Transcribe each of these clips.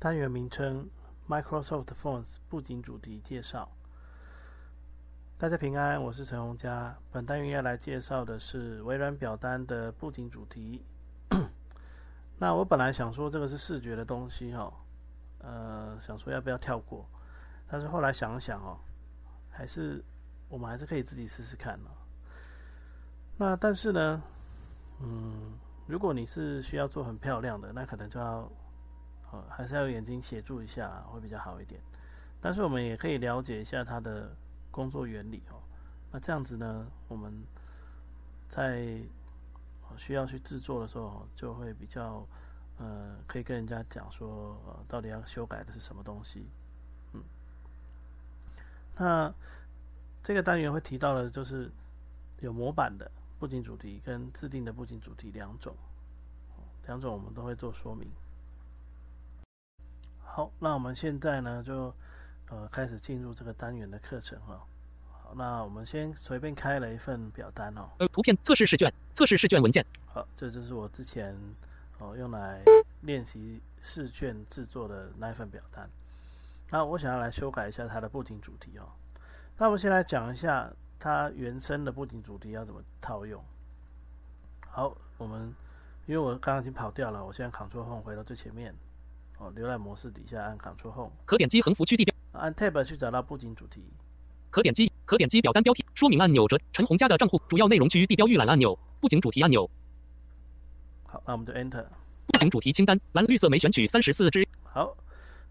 单元名称：Microsoft Forms 布景主题介绍。大家平安，我是陈洪佳。本单元要来介绍的是微软表单的布景主题。那我本来想说这个是视觉的东西哈，呃，想说要不要跳过，但是后来想想哦，还是我们还是可以自己试试看哦。那但是呢，嗯，如果你是需要做很漂亮的，那可能就要。呃，还是要眼睛协助一下会比较好一点。但是我们也可以了解一下它的工作原理哦。那这样子呢，我们在需要去制作的时候，就会比较呃，可以跟人家讲说，呃，到底要修改的是什么东西。嗯，那这个单元会提到的，就是有模板的布景主题跟自定的布景主题两种，两种我们都会做说明。好，那我们现在呢，就呃开始进入这个单元的课程哈。好，那我们先随便开了一份表单哦。呃，图片测试试卷，测试试卷文件。好，这就是我之前哦用来练习试卷制作的那一份表单。那我想要来修改一下它的布景主题哦。那我们先来讲一下它原生的布景主题要怎么套用。好，我们因为我刚刚已经跑掉了，我现在 Ctrl Home 回到最前面。哦，浏览模式底下按 Ctrl Home，可点击横幅区地标，按 Tab 去找到布景主题，可点击可点击表单标题说明按钮着陈红家的账户主要内容区地标预览按钮布景主题按钮。好，那我们就 Enter 布景主题清单蓝绿色没选取三十四支。好，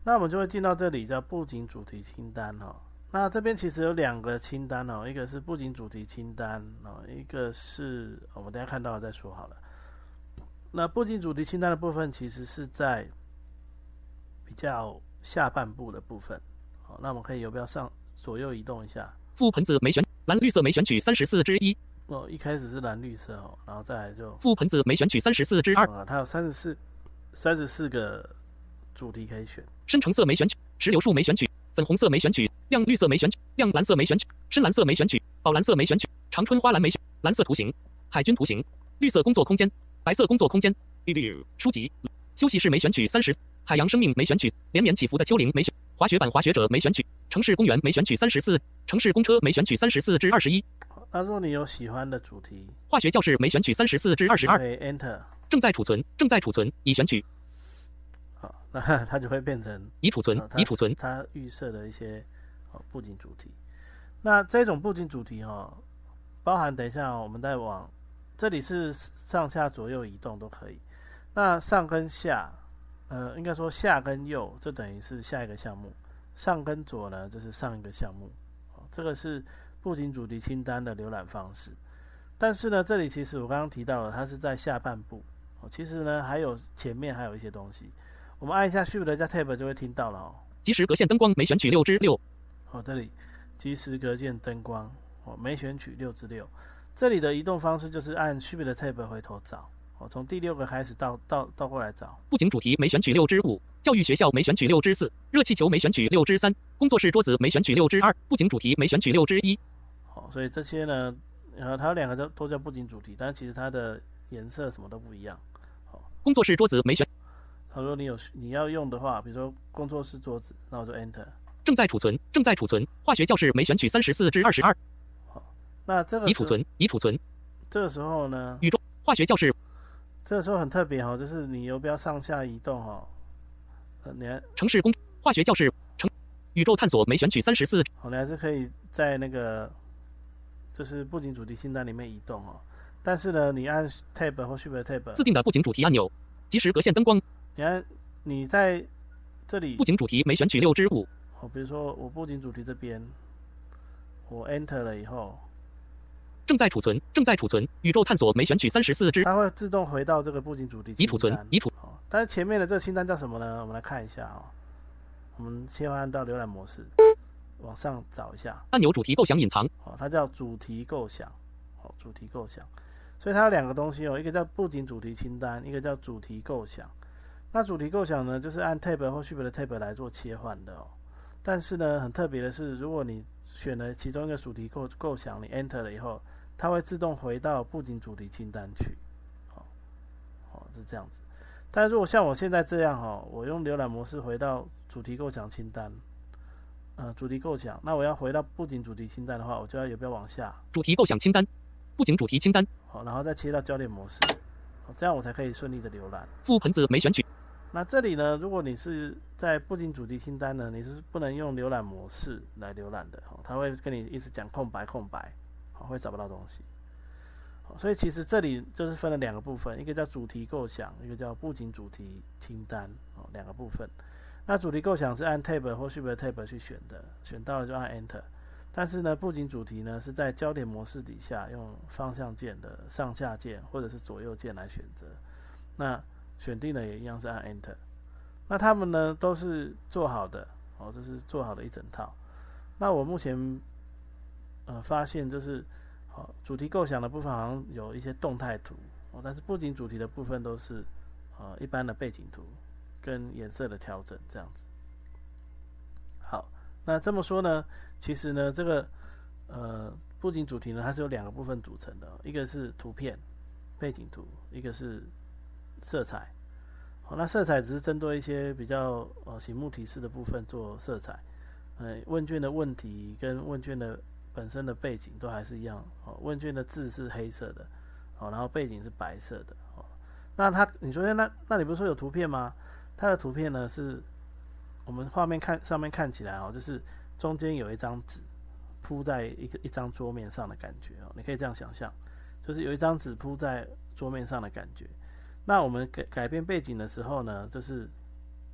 那我们就会进到这里叫布景主题清单哦。那这边其实有两个清单哦，一个是布景主题清单哦，一个是我们等下看到了再说好了。那布景主题清单的部分其实是在。比较下半部的部分，好，那我们可以有不要上左右移动一下。覆盆子没选蓝绿色没选取三十四之一。哦，一开始是蓝绿色哦，然后再来就覆盆子没选取三十四之二。啊，它有三十四三十四个主题可以选。深橙色没选取，石榴树没选取，粉红色没选取，亮绿色没选取，亮蓝色没选取，深蓝色没选取，宝蓝色没选取，长春花蓝没选，蓝色图形，海军图形，绿色工作空间，白色工作空间，书籍，休息室没选取三十。海洋生命没选取，连绵起伏的丘陵没选，滑雪板滑雪者没选取，城市公园没选取三十四，城市公车没选取三十四至二十一。那如果你有喜欢的主题，化学教室没选取三十四至二十二。Enter，正在储存，正在储存，已选取。好，那它就会变成已储存，已储存。它预设的一些哦布景主题，那这种布景主题哈，包含等一下我们再往这里是上下左右移动都可以，那上跟下。呃，应该说下跟右，这等于是下一个项目；上跟左呢，这是上一个项目。哦，这个是布景主题清单的浏览方式。但是呢，这里其实我刚刚提到了，它是在下半部。哦，其实呢，还有前面还有一些东西。我们按一下 Shift 加 Tab 就会听到了哦。即时隔线灯光没选取六之六。哦，这里即时隔线灯光哦没选取六之六。这里的移动方式就是按 Shift 的 Tab 回头找。我从第六个开始倒倒倒过来找。布景主题没选取六之五，教育学校没选取六之四，热气球没选取六之三，工作室桌子没选取六之二，布景主题没选取六之一。好，所以这些呢，呃，它有两个都都叫布景主题，但其实它的颜色什么都不一样。好，工作室桌子没选。他说你有你要用的话，比如说工作室桌子，那我就 Enter。正在储存，正在储存。化学教室没选取三十四至二十二。好，那这个已储存，已储存。这个时候呢？宇宙化学教室。这个时候很特别哈，就是你游标上下移动哈。呃，你城市工化学教室城宇宙探索没选取三十四。好，你还是可以在那个就是布景主题清单里面移动哦。但是呢，你按 Tab 或 Shift Tab 自定的布景主题按钮，即时隔线灯光。你看你在这里布景主题没选取六之五。哦，比如说我布景主题这边，我 Enter 了以后。正在储存，正在储存。宇宙探索没选取三十四只，它会自动回到这个布景主题。已储存，已储。但是前面的这个清单叫什么呢？我们来看一下哦。我们切换到浏览模式，往上找一下按钮主题构想隐藏，哦，它叫主题构想，哦，主题构想。所以它有两个东西哦，一个叫布景主题清单，一个叫主题构想。那主题构想呢，就是按 tab 或 shift 的 tab 来做切换的哦。但是呢，很特别的是，如果你选了其中一个主题构构想，你 enter 了以后，它会自动回到布景主题清单去。好，好是这样子。但如果像我现在这样哈，我用浏览模式回到主题构想清单，呃，主题构想，那我要回到布景主题清单的话，我就要有没有往下？主题构想清单，布景主题清单，好，然后再切到焦点模式，好，这样我才可以顺利的浏览。覆盆子没选取，那这里呢，如果你是在布景主题清单呢，你是不能用浏览模式来浏览的，哦，它会跟你一直讲空白空白，好，会找不到东西。所以其实这里就是分了两个部分，一个叫主题构想，一个叫布景主题清单哦，两个部分。那主题构想是按 tab 或 shift tab 去选的，选到了就按 enter。但是呢，布景主题呢是在焦点模式底下用方向键的上下键或者是左右键来选择。那选定了也一样是按 enter。那他们呢都是做好的哦，这是做好的一整套。那我目前呃发现就是。好，主题构想的部分好像有一些动态图哦，但是布景主题的部分都是呃一般的背景图跟颜色的调整这样子。好，那这么说呢，其实呢这个呃布景主题呢它是由两个部分组成的，一个是图片背景图，一个是色彩。好，那色彩只是针对一些比较呃醒目提示的部分做色彩，呃问卷的问题跟问卷的。本身的背景都还是一样哦，问卷的字是黑色的哦，然后背景是白色的哦。那它，你昨天那那你不是说有图片吗？它的图片呢是，我们画面看上面看起来哦，就是中间有一张纸铺在一个一张桌面上的感觉哦，你可以这样想象，就是有一张纸铺在桌面上的感觉。那我们改改变背景的时候呢，就是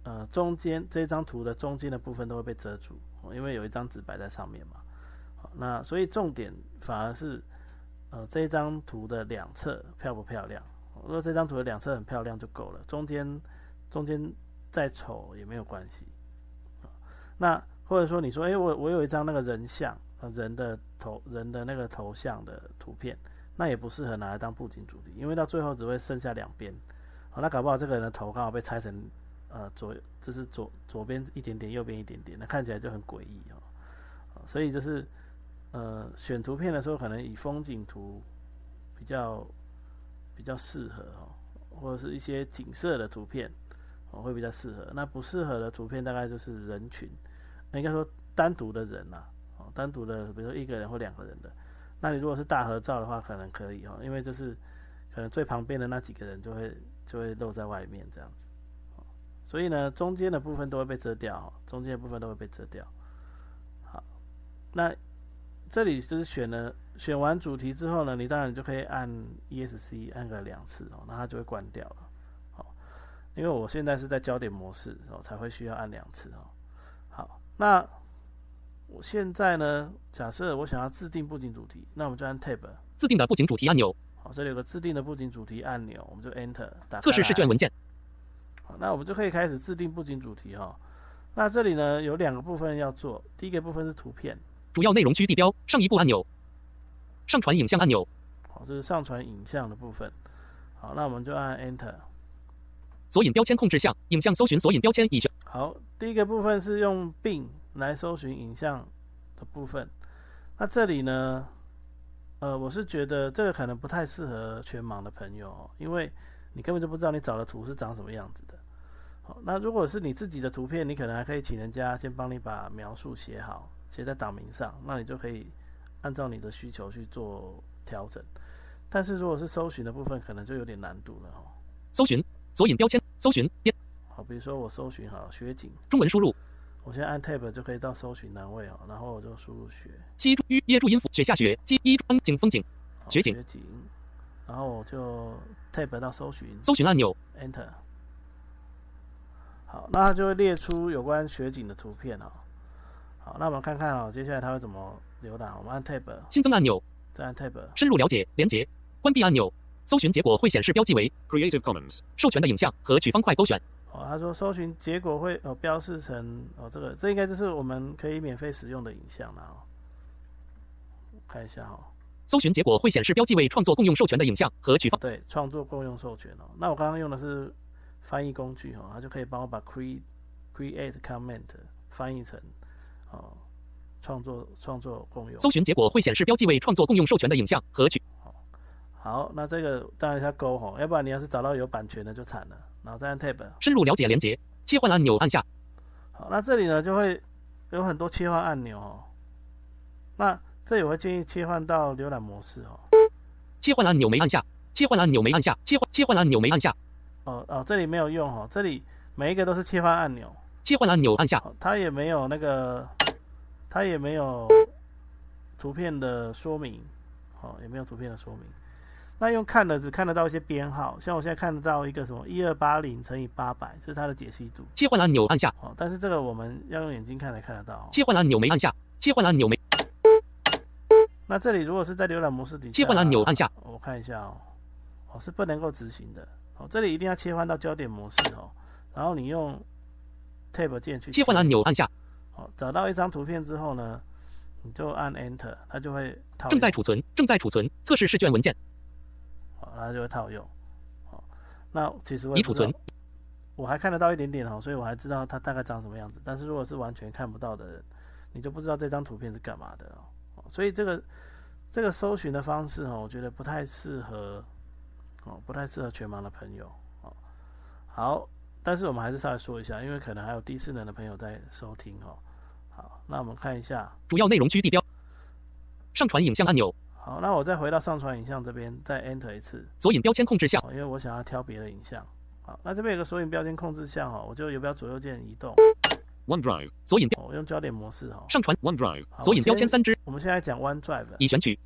呃中间这张图的中间的部分都会被遮住，因为有一张纸摆在上面嘛。那所以重点反而是，呃，这张图的两侧漂不漂亮？如果这张图的两侧很漂亮就够了，中间中间再丑也没有关系。那或者说你说，哎，我我有一张那个人像，呃，人的头人的那个头像的图片，那也不适合拿来当布景主题，因为到最后只会剩下两边。好，那搞不好这个人的头刚好被拆成，呃，左就是左左边一点点，右边一点点，那看起来就很诡异哦。所以就是。呃，选图片的时候，可能以风景图比较比较适合哦，或者是一些景色的图片哦，会比较适合。那不适合的图片，大概就是人群，应该说单独的人呐，哦，单独的，比如说一个人或两个人的。那你如果是大合照的话，可能可以哦，因为就是可能最旁边的那几个人就会就会露在外面这样子。所以呢，中间的部分都会被遮掉，中间的部分都会被遮掉。好，那。这里就是选了，选完主题之后呢，你当然就可以按 ESC 按个两次哦，那它就会关掉了。好，因为我现在是在焦点模式哦，才会需要按两次哦。好，那我现在呢，假设我想要制定布景主题，那我们就按 Tab 自定的布景主题按钮。好，这里有个自定的布景主题按钮，我们就 Enter 打测试试卷文件。好，那我们就可以开始制定布景主题哈。那这里呢有两个部分要做，第一个部分是图片。主要内容区地标上一步按钮，上传影像按钮。好，这是上传影像的部分。好，那我们就按 Enter。索引标签控制项，影像搜寻索引标签已选。好，第一个部分是用 Bing 来搜寻影像的部分。那这里呢，呃，我是觉得这个可能不太适合全盲的朋友，因为你根本就不知道你找的图是长什么样子的。好，那如果是你自己的图片，你可能还可以请人家先帮你把描述写好。写在档名上，那你就可以按照你的需求去做调整。但是如果是搜寻的部分，可能就有点难度了哦。搜寻索引标签，搜寻编。好，比如说我搜寻好雪景，中文输入。我先按 Tab 就可以到搜寻栏位哦，然后我就输入雪。西耶耶注音符，雪下雪，西一风景风景，雪景。雪景。然后我就 Tab 到搜寻。搜寻按钮，Enter。好，那它就会列出有关雪景的图片哦。好，那我们看看哦，接下来它会怎么浏览？我们按 Tab 新增按钮，再按 Tab 深入了解连接关闭按钮搜寻结果会显示标记为 Creative Commons. 授权的影像和取方块勾选。哦，他说搜寻结果会哦标示成哦这个，这应该就是我们可以免费使用的影像了哦。看一下哈、哦，搜寻结果会显示标记为创作共用授权的影像和取方。对，创作共用授权哦。那我刚刚用的是翻译工具哦，它就可以帮我把 create create comment 翻译成哦创作创作共用。搜寻结果会显示标记为创作共用授权的影像和取。好，那这个当然要勾哈，要不然你要是找到有版权的就惨了。然后再按 Tab。深入了解连接，切换按钮按下。好，那这里呢就会有很多切换按钮哦。那这里我会建议切换到浏览模式哦。切换按钮没按下，切换按钮没按下，切换切换按钮没按下。哦哦，这里没有用哦，这里每一个都是切换按钮。切换按钮按下。哦、它也没有那个，它也没有图片的说明，哦，也没有图片的说明。那用看的只看得到一些编号，像我现在看得到一个什么一二八零乘以八百，这是它的解析度。切换按钮按下。哦，但是这个我们要用眼睛看才看得到、哦。切换按钮没按下，切换按钮没。那这里如果是在浏览模式底下，切换按钮按下。我看一下哦，哦是不能够执行的。哦，这里一定要切换到焦点模式哦，然后你用 Tab 键去切换按钮按下。好，找到一张图片之后呢，你就按 Enter，它就会套。正在储存，正在储存，测试试卷文件。好，它就会套用。好，那其实我已储存，我还看得到一点点哦，所以我还知道它大概长什么样子。但是如果是完全看不到的人，你就不知道这张图片是干嘛的哦。所以这个这个搜寻的方式哦，我觉得不太适合哦，不太适合全盲的朋友哦。好，但是我们还是稍微说一下，因为可能还有第四能的朋友在收听哦。好，那我们看一下主要内容区地标，上传影像按钮。好，那我再回到上传影像这边，再 Enter 一次索引标签控制项，因为我想要挑别的影像。好，那这边有个索引标签控制项哦，我就游标左右键移动。OneDrive. 索引标，我用焦点模式哈。上传 OneDrive. 索引标签三支。我们现在讲 OneDrive。已选取。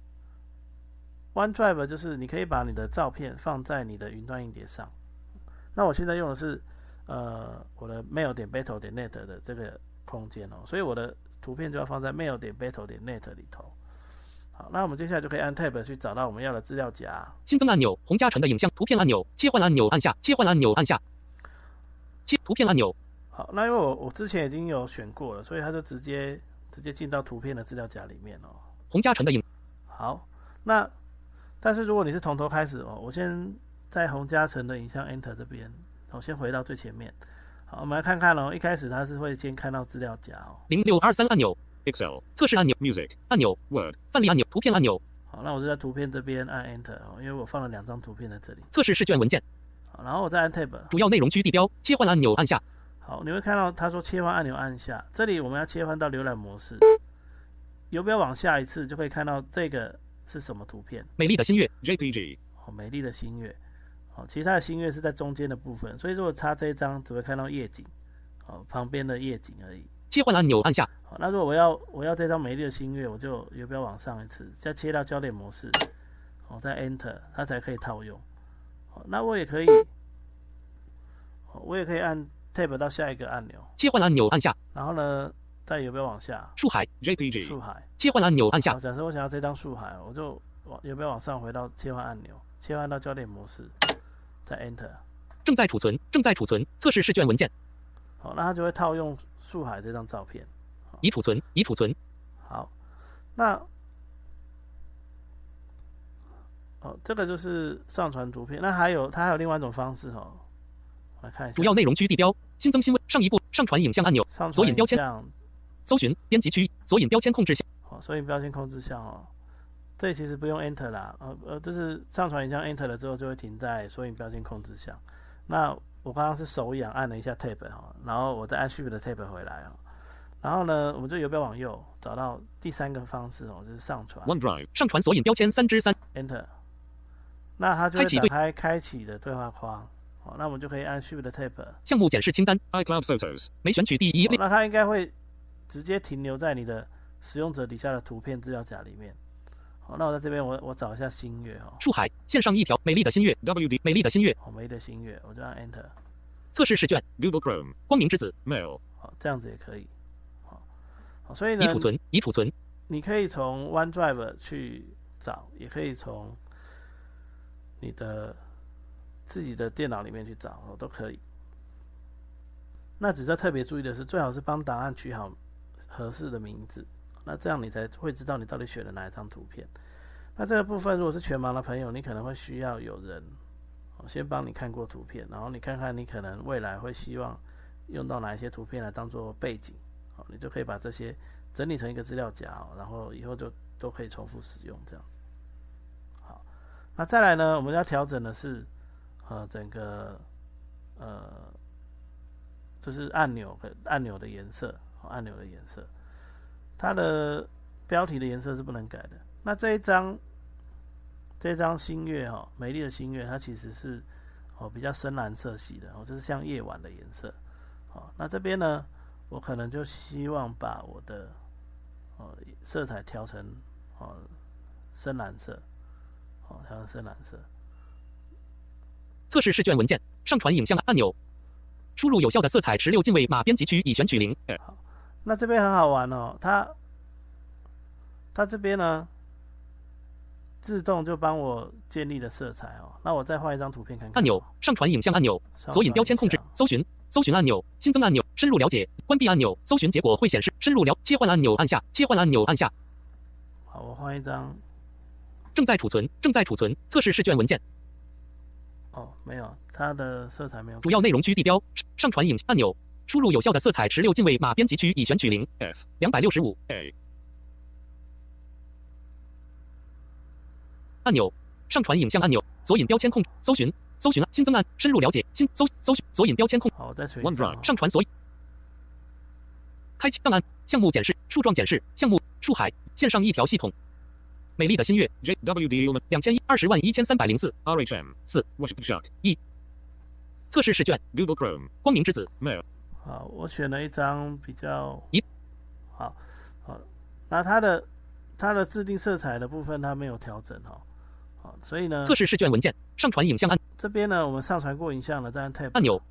OneDrive 就是你可以把你的照片放在你的云端硬碟上。那我现在用的是呃我的 mail 点 battle 点 net 的这个空间哦，所以我的图片就要放在 mail 点 battle 点 net 里头。好，那我们接下来就可以按 Tab 去找到我们要的资料夹。新增按钮，洪嘉诚的影像图片按钮，切换按钮按下，切换按钮按下，切图片按钮。好，那因为我我之前已经有选过了，所以它就直接直接进到图片的资料夹里面哦。洪嘉诚的影。好，那但是如果你是从头开始哦，我先在洪嘉诚的影像 Enter 这边，我先回到最前面。好，我们来看看哦，一开始它是会先看到资料夹哦。零六二三按钮。Excel. 测试按钮。Music. 按钮。Word. 范例按钮。图片按钮。好，那我就在图片这边按 Enter 哦，因为我放了两张图片在这里。测试试卷文件。好，然后我再按 Tab。主要内容区地标，切换按钮按下。好，你会看到他说切换按钮按下，这里我们要切换到浏览模式。游标往下一次就可以看到这个是什么图片？美丽的新月 JPG. 哦，美丽的新月。哦，其他的星月是在中间的部分，所以如果插这一张，只会看到夜景，哦，旁边的夜景而已。切换按钮按下。好，那如果我要我要这张美丽的星月，我就游标往上一次，再切到焦点模式，哦，再 Enter，它才可以套用。好，那我也可以，我也可以按 Tab 到下一个按钮。切换按钮按下。然后呢，再游标往下。树海 JPG. 树海。切换按钮按下。假设我想要这张树海，我就往游标往上回到切换按钮，切换到焦点模式，再 Enter。正在储存，正在储存，测试试卷文件。好，那它就会套用树海这张照片。已储存，已储存。好，那哦，这个就是上传图片。那还有，它还有另外一种方式哦。我来看一下。主要内容区地标，新增新闻，上一步，上传影像按钮，索引标签，搜寻，编辑区，索引标签控制项。好，索引标签控制项哦。这里其实不用 Enter 啦，呃呃，就是上传影像 Enter 了之后就会停在索引标签控制项。那我刚刚是手痒按了一下 Tab 哈，然后我再按 Shift 的 Tab 回来哦。然后呢，我们就游标往右找到第三个方式哦，就是上传。OneDrive. 上传索引标签三之三。Enter。那它就会打开开启的对话框。好，那我们就可以按 Shift 的 Tab。项目检视清单。iCloud Photos. 没选取第一类。那它应该会直接停留在你的使用者底下的图片资料夹里面。好，那我在这边我我找一下新月哈。树海线上一条美丽的新月。WD. 美丽的新月。好，美丽的新月，我就按 Enter。测试试卷。Google Chrome. 光明之子。Mail. 好，这样子也可以。好，好，所以呢，已储存，已储存。你可以从 OneDrive 去找，也可以从你的自己的电脑里面去找哦，都可以。那只是要特别注意的是，最好是帮档案取好合适的名字，那这样你才会知道你到底选了哪一张图片。那这个部分如果是全盲的朋友，你可能会需要有人先帮你看过图片，然后你看看你可能未来会希望用到哪一些图片来当做背景，好，你就可以把这些整理成一个资料夹，然后以后就都可以重复使用这样子。好，那再来呢，我们要调整的是呃整个呃。就是按钮的按钮的颜色，按钮的颜色，它的标题的颜色是不能改的。那这一张，这张星月哈，美丽的星月，它其实是哦比较深蓝色系的，哦就是像夜晚的颜色。好，那这边呢，我可能就希望把我的哦色彩调成哦深蓝色，哦调成深蓝色。测试试卷文件，上传影像按钮。输入有效的色彩十六进位码编辑区已选取零。好，那这边很好玩哦，它它这边呢自动就帮我建立了色彩哦。那我再换一张图片看看。按钮，上传影像按钮，索引标签控制，搜寻，搜寻按钮，新增按钮，深入了解，关闭按钮，搜寻结果会显示，深入了切换按钮按下，切换按钮按下。好，我换一张。正在储存，正在储存，测试试卷文件。哦，没有，它的色彩没有。主要内容区地标，上传影像按钮，输入有效的色彩十六进位码编辑区已选取零。F 两百六十五。A 按钮，上传影像按钮，索引标签控，搜寻，搜寻新增按，深入了解，新搜搜寻索引标签控。好，再选 OneDrive 上传索引，开启档案，项目检视，树状检视，项目树海，线上一条系统。美丽的新月，JWD 两千一二十万一千三百零四。RHM 四。Washington 一。测试试卷。Google Chrome 光明之子。Mail 好，我选了一张比较一好好，那它的它的制定色彩的部分它没有调整哈，好，所以呢测试试卷文件上传影像按这边呢我们上传过影像了，再按 Tab 按钮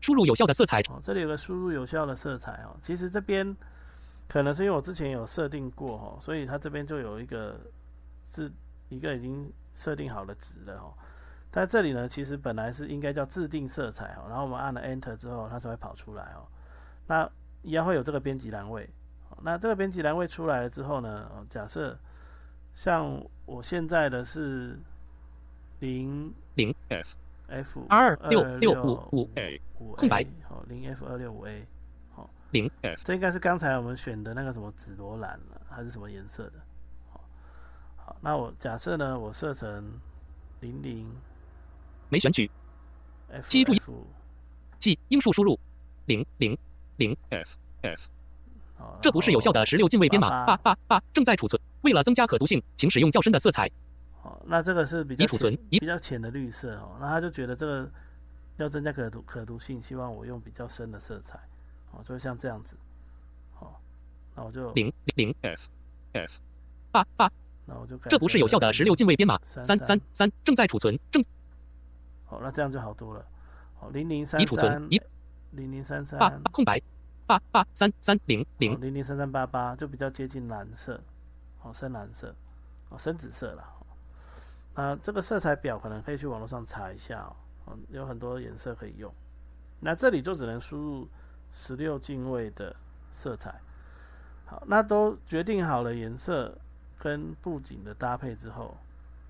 输入有效的色彩哦，这里有个输入有效的色彩哦，其实这边可能是因为我之前有设定过哈，所以它这边就有一个。是一个已经设定好的值了哈，但这里呢，其实本来是应该叫自定色彩哈，然后我们按了 Enter 之后，它才会跑出来哦。那一样会有这个编辑栏位，那这个编辑栏位出来了之后呢，假设像我现在的是零零 F F 二六六五五 A 空白。好零 F 二六五 A 好零 F 这应该是刚才我们选的那个什么紫罗兰了，还是什么颜色的？好，那我假设呢，我设成零零，没选取。F 记住 F，记英数输入零零零 F F。这不是有效的十六进位编码。八八八正在储存。为了增加可读性，请使用较深的色彩。好，那这个是比较储存比较浅的绿色哦。那他就觉得这个要增加可读可读性，希望我用比较深的色彩。哦，就像这样子。好，那我就零零 F F 八八。那我就这不是有效的十六进位编码。三三三正在储存。正好，那这样就好多了。好，零零三已储存。一零零三三八空白。八八三三零零零零三三八八就比较接近蓝色。好，深蓝色。哦，深紫色了。那这个色彩表可能可以去网络上查一下哦。有很多颜色可以用。那这里就只能输入十六进位的色彩。好，那都决定好了颜色。跟布景的搭配之后，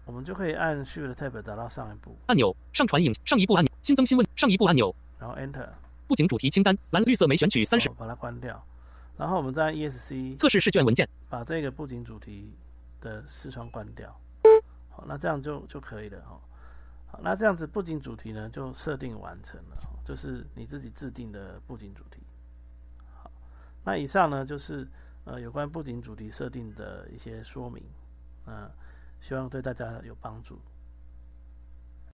我们就可以按 Shift Tab 达到上一步按钮，上传影上一步按钮，新增新问上一步按钮，然后 Enter 布景主题清单蓝绿色没选取三十，把它关掉，然后我们再按 ESC 测试试卷文件，把这个布景主题的视窗关掉。好，那这样就就可以了哈。好，那这样子布景主题呢就设定完成了，就是你自己制定的布景主题。好，那以上呢就是。呃，有关布景主题设定的一些说明，嗯，希望对大家有帮助。